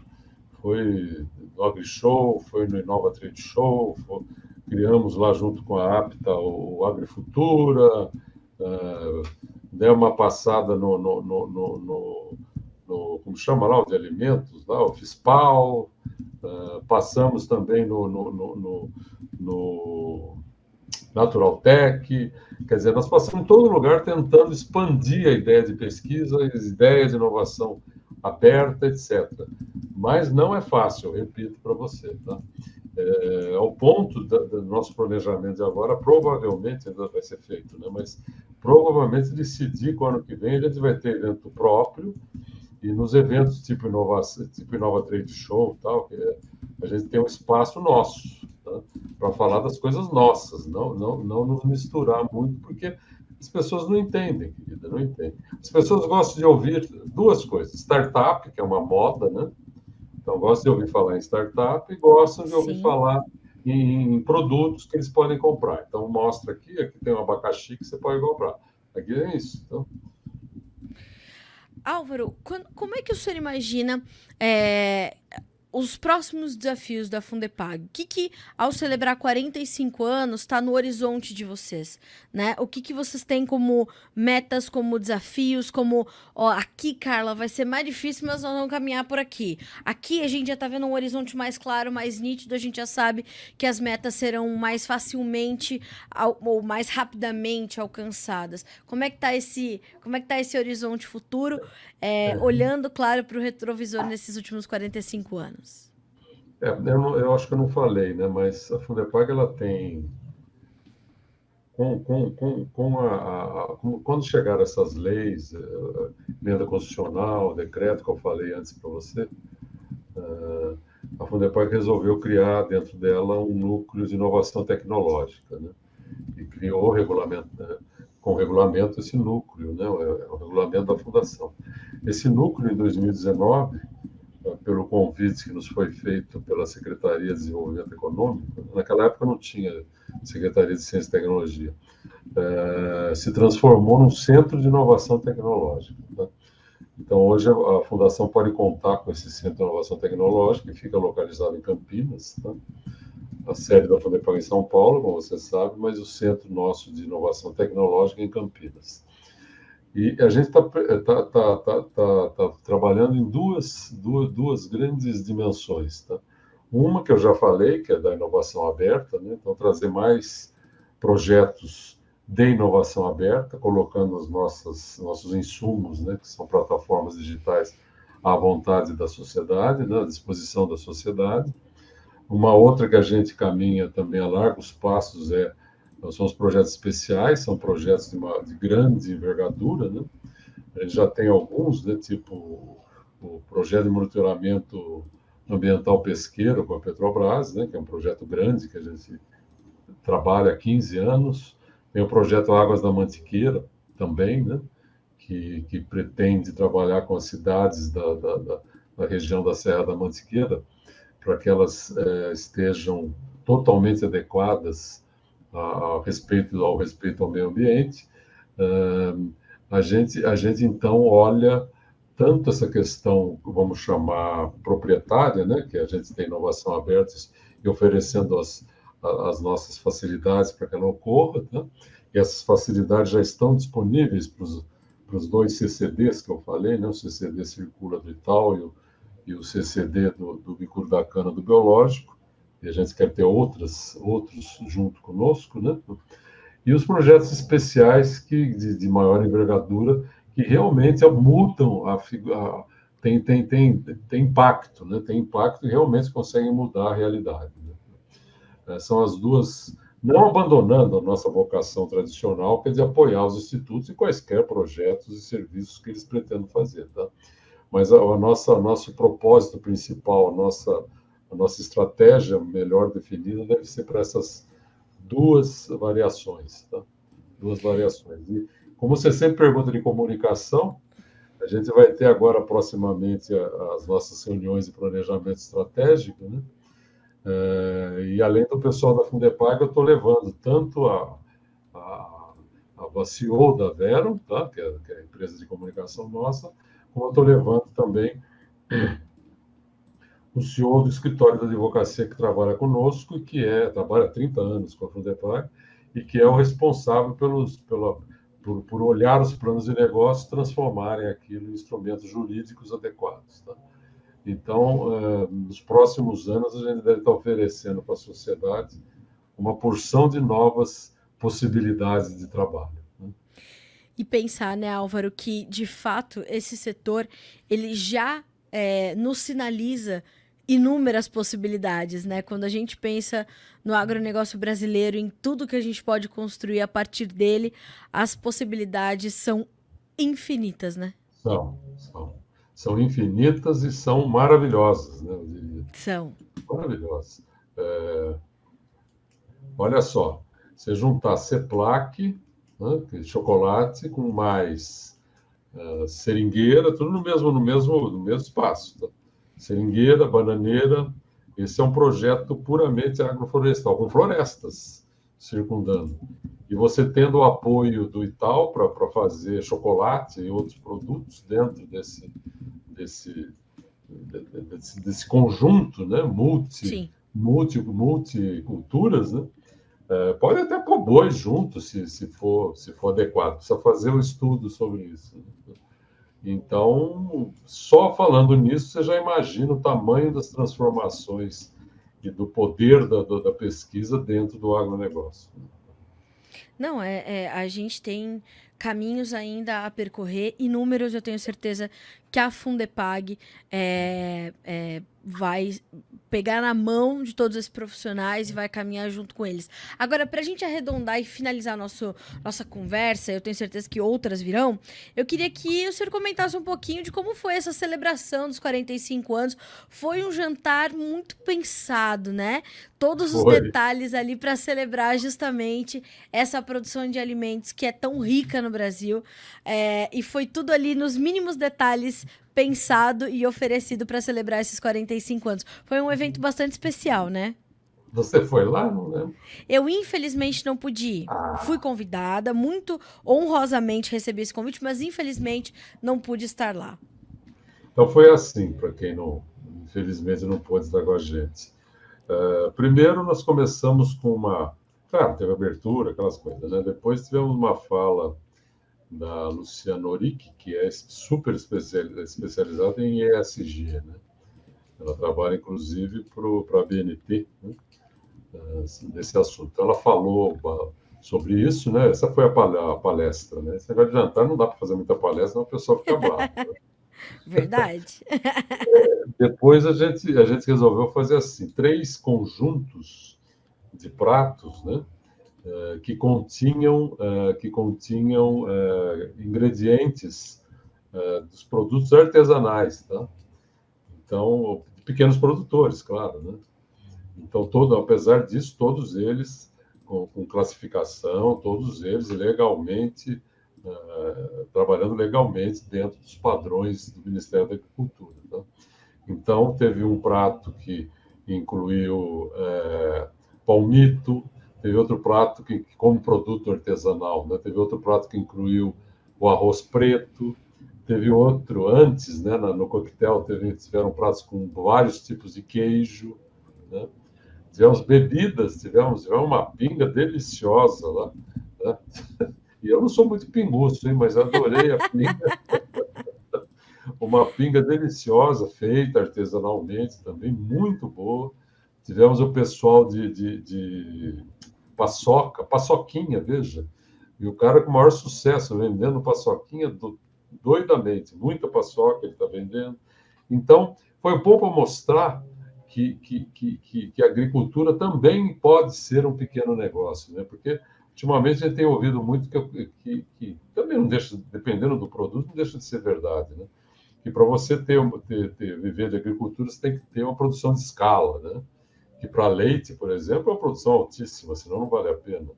foi no AgriShow, foi no Inova Trade Show, foi, criamos lá junto com a APTA o, Agrifutura, é, deu uma passada no, no, no, no, no, como chama lá, o de alimentos, lá, o FISPAL, uh, passamos também no, no, no, no Natural Tech, quer dizer, nós passamos em todo lugar tentando expandir a ideia de pesquisa, as ideias de inovação aberta, etc. Mas não é fácil, repito para você, tá? É, ao ponto do, do nosso planejamento de agora, provavelmente ainda vai ser feito, né? mas provavelmente decidir que o ano que vem a gente vai ter evento próprio e nos eventos tipo inovação, tipo Inova Trade Show, tal, que é, a gente tem um espaço nosso tá? para falar das coisas nossas, não, não, não nos misturar muito, porque as pessoas não entendem, querida, não entendem. As pessoas gostam de ouvir duas coisas: startup, que é uma moda, né? Então, gostam de ouvir falar em startup e gostam de ouvir Sim. falar em produtos que eles podem comprar. Então, mostra aqui, aqui tem um abacaxi que você pode comprar. Aqui é isso. Então... Álvaro, quando, como é que o senhor imagina é, os próximos desafios da Fundepag? O que, que ao celebrar 45 anos, está no horizonte de vocês? Né? O que, que vocês têm como metas, como desafios, como, ó, aqui, Carla, vai ser mais difícil, mas nós vamos caminhar por aqui. Aqui a gente já está vendo um horizonte mais claro, mais nítido, a gente já sabe que as metas serão mais facilmente ou mais rapidamente alcançadas. Como é que está esse, como é que tá esse horizonte futuro, é, é. olhando, claro, para o retrovisor nesses últimos 45 anos? É, eu, não, eu, acho que eu não falei, né? Mas a Fundepag ela tem com, com, com, com a, a, quando chegaram essas leis, uh, emenda constitucional, decreto que eu falei antes para você, uh, a Fundepag resolveu criar dentro dela um núcleo de inovação tecnológica, né? E criou regulamento, né? com regulamento esse núcleo, né? O, é o regulamento da fundação. Esse núcleo, em 2019, pelo convite que nos foi feito pela Secretaria de Desenvolvimento Econômico, naquela época não tinha Secretaria de Ciência e Tecnologia, é, se transformou num centro de inovação tecnológica. Né? Então, hoje a Fundação pode contar com esse centro de inovação tecnológica, que fica localizado em Campinas, tá? a sede da Fundepag em São Paulo, como você sabe, mas o centro nosso de inovação tecnológica é em Campinas. E a gente está tá, tá, tá, tá, trabalhando em duas, duas, duas grandes dimensões. Tá? Uma que eu já falei, que é da inovação aberta, né? então trazer mais projetos de inovação aberta, colocando os nossos, nossos insumos, né? que são plataformas digitais, à vontade da sociedade, né? à disposição da sociedade. Uma outra que a gente caminha também a largos passos é então, são os projetos especiais, são projetos de, uma, de grande envergadura, né? Já tem alguns, né? Tipo o projeto de monitoramento ambiental pesqueiro com a Petrobras, né? Que é um projeto grande que a gente trabalha há 15 anos. Tem o projeto Águas da Mantiqueira também, né? Que, que pretende trabalhar com as cidades da, da, da, da região da Serra da Mantiqueira para que elas é, estejam totalmente adequadas ao respeito ao respeito ao meio ambiente, a gente a gente então olha tanto essa questão vamos chamar proprietária, né, que a gente tem inovação aberta e oferecendo as as nossas facilidades para que ela ocorra, né? e essas facilidades já estão disponíveis para os para os dois CCDs que eu falei, né? o CCD Circula do Itaú e o, e o CCD do, do Bicur da Cana do Biológico e a gente quer ter outras, outros junto conosco, né? E os projetos especiais que de, de maior envergadura que realmente mudam a, tem, tem, tem, tem impacto, né? Tem impacto e realmente conseguem mudar a realidade. Né? É, são as duas não abandonando a nossa vocação tradicional, que é de apoiar os institutos em quaisquer projetos e serviços que eles pretendam fazer. Tá? Mas a, a nossa, nosso propósito principal, a nossa, a nossa estratégia melhor definida deve ser para essas duas variações. Tá? Duas variações. E, como você sempre pergunta de comunicação, a gente vai ter agora proximamente as nossas reuniões de planejamento estratégico, né? É, e além do pessoal da Fundepag, eu estou levando tanto a, a, a da Vero, tá? que, é, que é a empresa de comunicação nossa, como eu estou levando também o CEO do escritório da advocacia que trabalha conosco e que é trabalha há 30 anos com a Fundepag e que é o responsável pelos, pela, por, por olhar os planos de negócio transformarem aquilo em instrumentos jurídicos adequados. Tá? Então, eh, nos próximos anos, a gente deve estar oferecendo para a sociedade uma porção de novas possibilidades de trabalho. Né? E pensar, né, Álvaro, que de fato esse setor ele já é, nos sinaliza inúmeras possibilidades, né? Quando a gente pensa no agronegócio brasileiro, em tudo que a gente pode construir a partir dele, as possibilidades são infinitas, né? São, são são infinitas e são maravilhosas, né, eu diria. São. Maravilhosas. É... Olha só, você juntar Ceplac, né, chocolate, com mais uh, seringueira, tudo no mesmo, no mesmo, no mesmo espaço. Tá? Seringueira, bananeira, esse é um projeto puramente agroflorestal, com florestas circundando. E você tendo o apoio do Itaú para fazer chocolate e outros produtos dentro desse, desse, desse, desse conjunto, né? multi, multi, multiculturas, né? É, pode até pôr boi junto, se, se, for, se for adequado. Precisa fazer um estudo sobre isso. Né? Então, só falando nisso, você já imagina o tamanho das transformações e do poder da, da pesquisa dentro do agronegócio. Não, é, é, a gente tem caminhos ainda a percorrer, inúmeros, eu tenho certeza que a Fundepag é, é, vai pegar na mão de todos esses profissionais e vai caminhar junto com eles. Agora, para a gente arredondar e finalizar nosso, nossa conversa, eu tenho certeza que outras virão, eu queria que o senhor comentasse um pouquinho de como foi essa celebração dos 45 anos. Foi um jantar muito pensado, né? Todos os foi. detalhes ali para celebrar justamente essa produção de alimentos que é tão rica no Brasil. É, e foi tudo ali nos mínimos detalhes pensado e oferecido para celebrar esses 45 anos. Foi um evento bastante especial, né? Você foi lá? Não lembro. Eu, infelizmente, não pude ir. Ah. Fui convidada, muito honrosamente recebi esse convite, mas infelizmente não pude estar lá. Então foi assim, para quem não, infelizmente, não pôde estar com a gente. Uh, primeiro, nós começamos com uma. Claro, teve abertura, aquelas coisas, né? Depois tivemos uma fala da Luciana Oric, que é super especializada em ESG. Né? Ela trabalha, inclusive, para a BNT, né? nesse assunto. Ela falou sobre isso, né? Essa foi a palestra, né? Esse negócio de jantar não dá para fazer muita palestra, senão a pessoa fica brava. Né? Verdade. Depois a gente, a gente resolveu fazer assim, três conjuntos de pratos, né? Eh, que continham, eh, que continham eh, ingredientes dos produtos artesanais, tá? Então, pequenos produtores, claro, né? Então, todo, apesar disso, todos eles com, com classificação, todos eles legalmente, trabalhando legalmente dentro dos padrões do Ministério da Agricultura. Tá? Então, teve um prato que incluiu uh, palmito, Teve outro prato que, como produto artesanal, né? Teve outro prato que incluiu o arroz preto. Teve outro antes, né? No coquetel teve, tiveram pratos com vários tipos de queijo, né? Tivemos bebidas, tivemos, tivemos uma pinga deliciosa lá. Né? Eu não sou muito pinguço, hein? Mas adorei a pinga. uma pinga deliciosa, feita artesanalmente também, muito boa. Tivemos o pessoal de, de, de paçoca, paçoquinha, veja. E o cara com maior sucesso vendendo paçoquinha do, doidamente, muita paçoca ele está vendendo. Então, foi bom para mostrar que que, que, que, que, a agricultura também pode ser um pequeno negócio, né? porque ultimamente a gente tem ouvido muito que, que, que também não deixa, dependendo do produto, não deixa de ser verdade, né? que para você ter, ter, ter, viver de agricultura, você tem que ter uma produção de escala, né? que para leite, por exemplo, é uma produção altíssima, senão não vale a pena.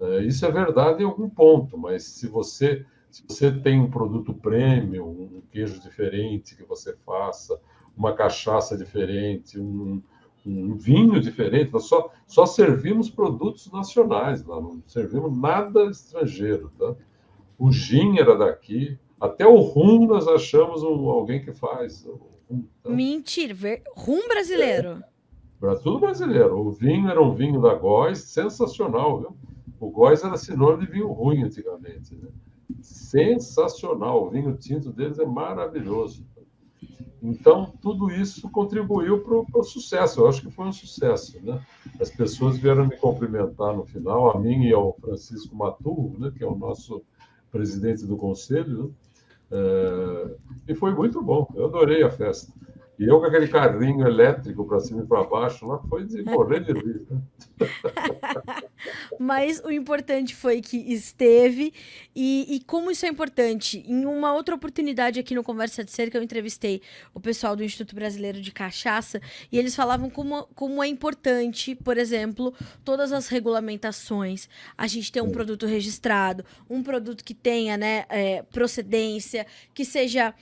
É, isso é verdade em algum ponto, mas se você se você tem um produto premium, um queijo diferente que você faça, uma cachaça diferente, um, um vinho diferente, nós só, só servimos produtos nacionais lá, não servimos nada estrangeiro, tá? O gin era daqui, até o rum nós achamos um, alguém que faz. Rum, tá? Mentira, rum brasileiro. É, tudo brasileiro. O vinho era um vinho da Góis, sensacional, viu? O Góis era sinônimo de vinho ruim antigamente, né? Sensacional. O vinho tinto deles é maravilhoso. Então, tudo isso contribuiu para o sucesso. Eu acho que foi um sucesso. Né? As pessoas vieram me cumprimentar no final, a mim e ao Francisco Maturro, né, que é o nosso presidente do conselho. Né? É, e foi muito bom. Eu adorei a festa. E eu com aquele carrinho elétrico para cima e para baixo, lá foi de morrer de rir. Né? Mas o importante foi que esteve. E, e, como isso é importante, em uma outra oportunidade aqui no Conversa de Cerca, eu entrevistei o pessoal do Instituto Brasileiro de Cachaça e eles falavam como, como é importante, por exemplo, todas as regulamentações, a gente ter um produto registrado, um produto que tenha né, é, procedência, que seja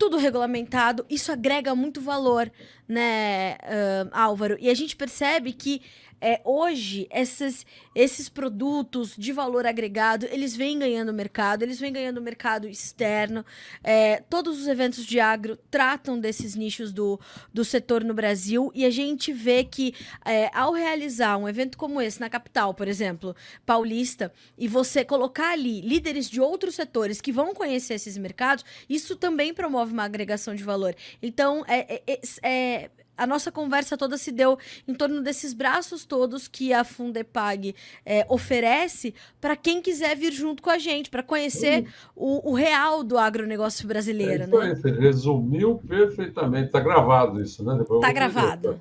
tudo regulamentado, isso agrega muito valor, né, uh, Álvaro? E a gente percebe que é, hoje esses, esses produtos de valor agregado eles vêm ganhando mercado, eles vêm ganhando mercado externo. É, todos os eventos de agro tratam desses nichos do, do setor no Brasil e a gente vê que é, ao realizar um evento como esse na capital, por exemplo, paulista, e você colocar ali líderes de outros setores que vão conhecer esses mercados, isso também promove uma agregação de valor. Então, é, é, é a nossa conversa toda se deu em torno desses braços todos que a Fundepag é, oferece para quem quiser vir junto com a gente, para conhecer o, o, real do agronegócio brasileiro. É, né? Resumiu perfeitamente. Está gravado isso, né? Está gravado.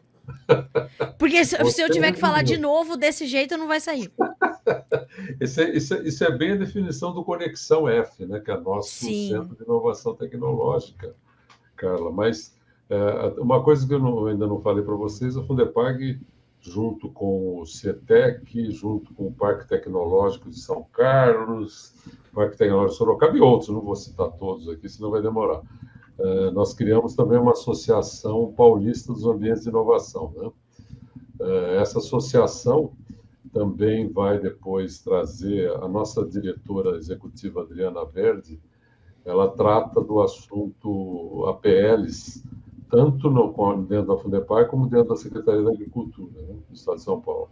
Porque se, se, eu tiver que falar de novo desse jeito, não vai sair. isso, é, isso, é, isso, é, bem a definição do Conexão F, né? que é nosso Sim. centro de inovação tecnológica, Carla. Mas é, uma coisa que eu não, ainda não falei para vocês, a Fundepag, junto com o CETEC, junto com o Parque Tecnológico de São Carlos, Parque Tecnológico de Sorocaba e outros, não vou citar todos aqui, senão vai demorar. É, nós criamos também uma associação paulista dos ambientes de inovação. Né? É, essa associação também vai depois trazer a nossa diretora executiva Adriana Verde, ela trata do assunto APLs tanto no, dentro da Fundepar como dentro da Secretaria da Agricultura né, do Estado de São Paulo.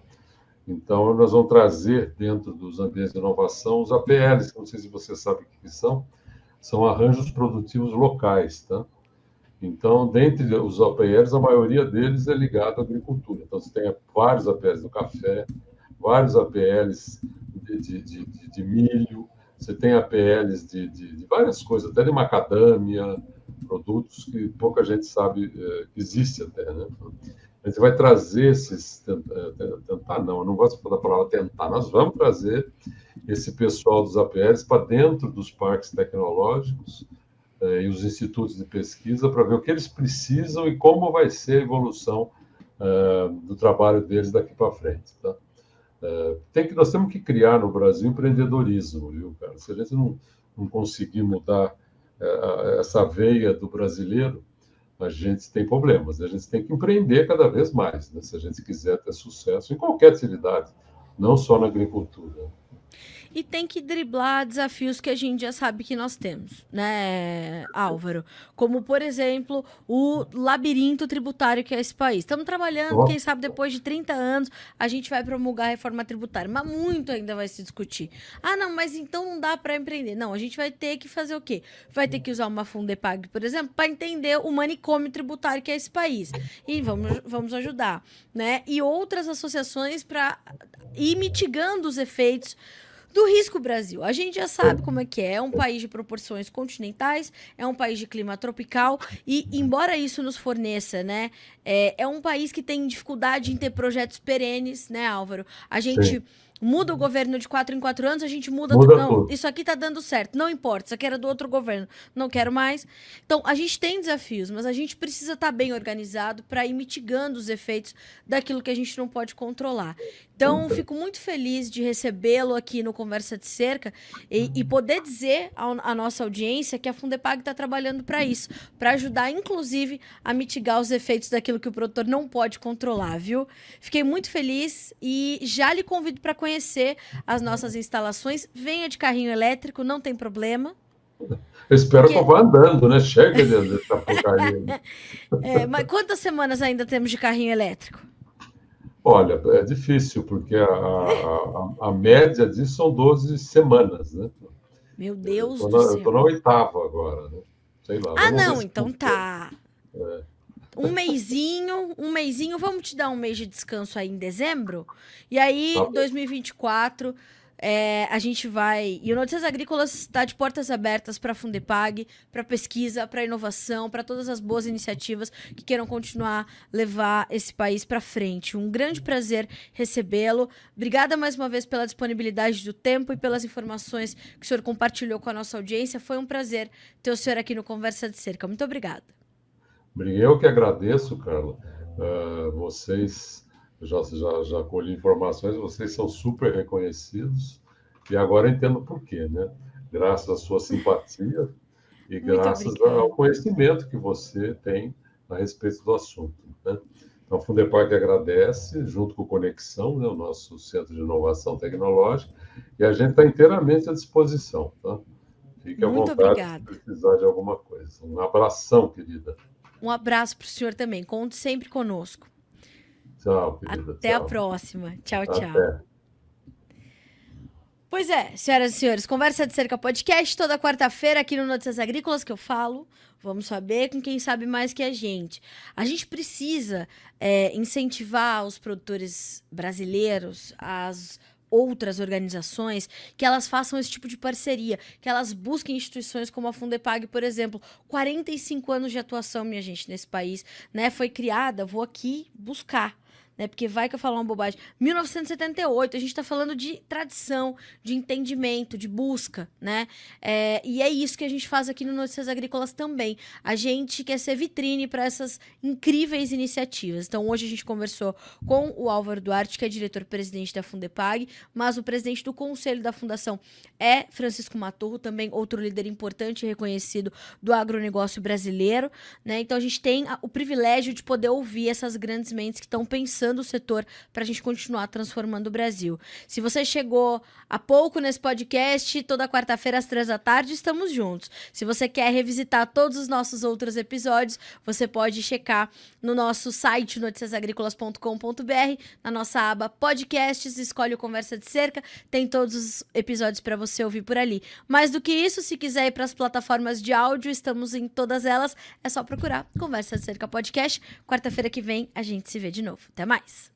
Então, nós vamos trazer dentro dos ambientes de inovação os APLs, não sei se você sabe o que são, são arranjos produtivos locais, tá? Então, dentre os APLs, a maioria deles é ligado à agricultura. Então, você tem vários APLs do café, vários APLs de, de, de, de milho, você tem APLs de, várias coisas, até de macadâmia, produtos que pouca gente sabe é, que existe até, né? A gente vai trazer esses, é, tentar não, eu não gosto da palavra tentar, nós vamos trazer esse pessoal dos APLs para dentro dos parques tecnológicos é, e os institutos de pesquisa para ver o que eles precisam e como vai ser a evolução do trabalho deles daqui para frente, tá? tem que, nós temos que criar no Brasil empreendedorismo, viu, cara? Se a gente não, não conseguir mudar essa veia do brasileiro, a gente tem problemas. A gente tem que empreender cada vez mais, né? se a gente quiser ter sucesso em qualquer atividade, não só na agricultura e tem que driblar desafios que a gente já sabe que nós temos, né, Álvaro? Como, por exemplo, o labirinto tributário que é esse país. Estamos trabalhando, quem sabe depois de 30 anos a gente vai promulgar a reforma tributária, mas muito ainda vai se discutir. Ah, não, mas então não dá para empreender. Não, a gente vai ter que fazer o quê? Vai ter que usar uma Fundepag, por exemplo, para entender o manicômio tributário que é esse país. E vamos, vamos ajudar, né? E outras associações para ir mitigando os efeitos do risco Brasil. A gente já sabe como é que é. É um país de proporções continentais, é um país de clima tropical e, embora isso nos forneça, né, é, é um país que tem dificuldade em ter projetos perenes, né, Álvaro? A gente Sim muda o governo de quatro em quatro anos, a gente muda, muda tudo. Não, tudo. isso aqui tá dando certo. Não importa, isso aqui era do outro governo. Não quero mais. Então, a gente tem desafios, mas a gente precisa estar tá bem organizado para ir mitigando os efeitos daquilo que a gente não pode controlar. Então, fico muito feliz de recebê-lo aqui no Conversa de Cerca e, e poder dizer à nossa audiência que a Fundepag está trabalhando para isso, para ajudar, inclusive, a mitigar os efeitos daquilo que o produtor não pode controlar, viu? Fiquei muito feliz e já lhe convido para conhecer as nossas instalações. Venha de carrinho elétrico, não tem problema. Eu espero Porque... que eu vá andando, né? Chega dessa porcaria. é, mas quantas semanas ainda temos de carrinho elétrico? Olha, é difícil, porque a, a, a, média disso são 12 semanas, né? Meu Deus do na, céu. Estou na oitava agora, né? Sei lá. Ah, não, então tá. É. Um mêsinho, um mêsinho, vamos te dar um mês de descanso aí em dezembro? E aí, tá 2024 é, a gente vai. E o Notícias Agrícolas está de portas abertas para a Fundepag, para pesquisa, para inovação, para todas as boas iniciativas que queiram continuar levar esse país para frente. Um grande prazer recebê-lo. Obrigada mais uma vez pela disponibilidade do tempo e pelas informações que o senhor compartilhou com a nossa audiência. Foi um prazer ter o senhor aqui no Conversa de Cerca. Muito obrigada. Eu que agradeço, Carla. Uh, vocês já, já, já colhi informações, vocês são super reconhecidos, e agora entendo por quê, né? Graças à sua simpatia e graças ao conhecimento que você tem a respeito do assunto. Né? Então, a Fundepark agradece, junto com o Conexão, né, o nosso Centro de Inovação Tecnológica, e a gente está inteiramente à disposição. Tá? Fique à Muito vontade obrigada. se precisar de alguma coisa. Um abração, querida. Um abraço para o senhor também. Conte sempre conosco. Tchau, querida. Até tchau. a próxima. Tchau, tchau. Até. Pois é, senhoras e senhores, Conversa de Cerca Podcast, toda quarta-feira aqui no Notícias Agrícolas que eu falo. Vamos saber com quem sabe mais que a gente. A gente precisa é, incentivar os produtores brasileiros, as outras organizações, que elas façam esse tipo de parceria, que elas busquem instituições como a Fundepag, por exemplo. 45 anos de atuação, minha gente, nesse país, né? Foi criada, vou aqui buscar né? Porque vai que eu falo uma bobagem. 1978, a gente está falando de tradição, de entendimento, de busca, né? É, e é isso que a gente faz aqui no Notícias Agrícolas também. A gente quer ser vitrine para essas incríveis iniciativas. Então, hoje a gente conversou com o Álvaro Duarte, que é diretor-presidente da Fundepag, mas o presidente do conselho da fundação é Francisco Matorro, também outro líder importante e reconhecido do agronegócio brasileiro, né? Então, a gente tem o privilégio de poder ouvir essas grandes mentes que estão pensando o setor para a gente continuar transformando o Brasil. Se você chegou há pouco nesse podcast, toda quarta-feira às três da tarde estamos juntos. Se você quer revisitar todos os nossos outros episódios, você pode checar no nosso site noticiasagricolas.com.br, na nossa aba podcasts, escolhe o Conversa de Cerca, tem todos os episódios para você ouvir por ali. Mais do que isso, se quiser ir para as plataformas de áudio, estamos em todas elas, é só procurar Conversa de Cerca Podcast. Quarta-feira que vem a gente se vê de novo. Até mais! Mais.